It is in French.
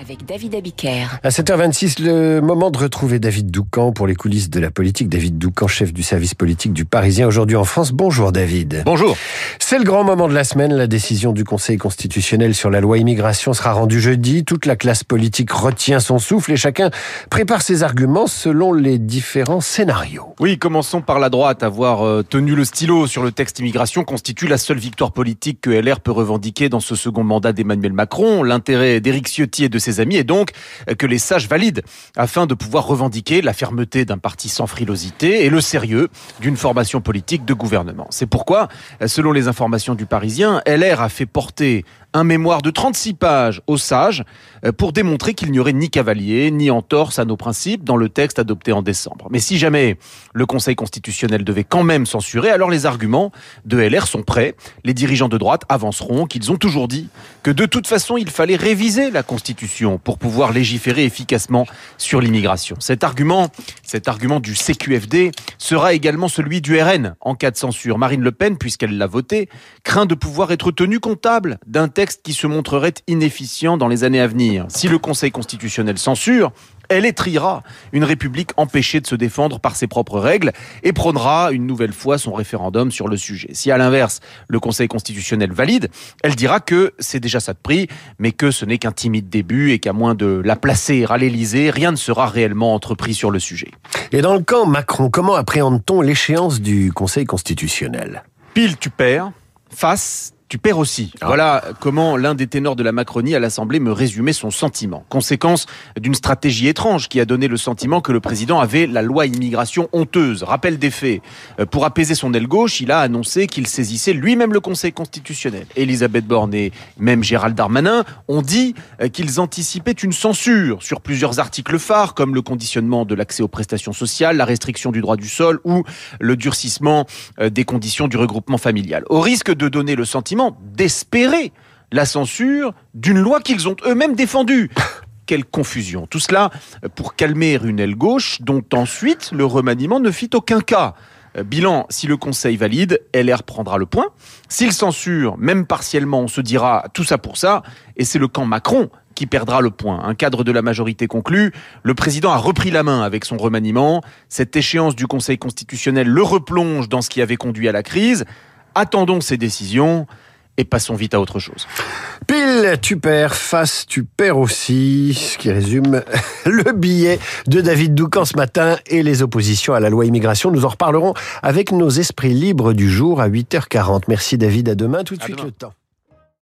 avec David Abiker. À 7h26, le moment de retrouver David Doucan pour les coulisses de la politique. David Doucan, chef du service politique du Parisien aujourd'hui en France. Bonjour David. Bonjour. C'est le grand moment de la semaine. La décision du Conseil constitutionnel sur la loi immigration sera rendue jeudi. Toute la classe politique retient son souffle et chacun prépare ses arguments selon les différents scénarios. Oui, commençons par la droite. Avoir euh, tenu le stylo sur le texte immigration constitue la seule victoire politique que LR peut revendiquer dans ce second mandat d'Emmanuel Macron. L'intérêt d'Éric Ciotti et de ses amis est donc que les sages valident afin de pouvoir revendiquer la fermeté d'un parti sans frilosité et le sérieux d'une formation politique de gouvernement. C'est pourquoi, selon les informations du Parisien, LR a fait porter un mémoire de 36 pages aux sages pour démontrer qu'il n'y aurait ni cavalier ni entorse à nos principes dans le texte adopté en décembre. Mais si jamais le Conseil constitutionnel devait quand même censurer, alors les arguments de LR sont prêts. Les dirigeants de droite avanceront qu'ils ont toujours dit que de toute façon il fallait réviser la Constitution pour pouvoir légiférer efficacement sur l'immigration. Cet argument, cet argument du CQFD sera également celui du RN en cas de censure. Marine Le Pen, puisqu'elle l'a voté, craint de pouvoir être tenue comptable d'un texte qui se montrerait inefficient dans les années à venir. Si le Conseil constitutionnel censure, elle étriera une république empêchée de se défendre par ses propres règles et prônera une nouvelle fois son référendum sur le sujet. Si à l'inverse, le Conseil constitutionnel valide, elle dira que c'est déjà ça de prix, mais que ce n'est qu'un timide début et qu'à moins de la placer à l'Élysée, rien ne sera réellement entrepris sur le sujet. Et dans le camp Macron, comment appréhende-t-on l'échéance du Conseil constitutionnel? Pile, tu perds. Face, tu perds aussi. Ah. Voilà comment l'un des ténors de la Macronie à l'Assemblée me résumait son sentiment. Conséquence d'une stratégie étrange qui a donné le sentiment que le président avait la loi immigration honteuse. Rappel des faits. Euh, pour apaiser son aile gauche, il a annoncé qu'il saisissait lui-même le Conseil constitutionnel. Elisabeth Borne et même Gérald Darmanin ont dit euh, qu'ils anticipaient une censure sur plusieurs articles phares comme le conditionnement de l'accès aux prestations sociales, la restriction du droit du sol ou le durcissement euh, des conditions du regroupement familial. Au risque de donner le sentiment d'espérer la censure d'une loi qu'ils ont eux-mêmes défendue. Quelle confusion. Tout cela pour calmer une aile gauche dont ensuite le remaniement ne fit aucun cas. Bilan, si le Conseil valide, LR prendra le point. S'il censure, même partiellement, on se dira tout ça pour ça, et c'est le camp Macron qui perdra le point. Un cadre de la majorité conclu, le président a repris la main avec son remaniement. Cette échéance du Conseil constitutionnel le replonge dans ce qui avait conduit à la crise. Attendons ces décisions et passons vite à autre chose. Pile, tu perds, face, tu perds aussi, ce qui résume le billet de David Doucan ce matin et les oppositions à la loi immigration. Nous en reparlerons avec nos esprits libres du jour à 8h40. Merci David, à demain, tout de suite le temps.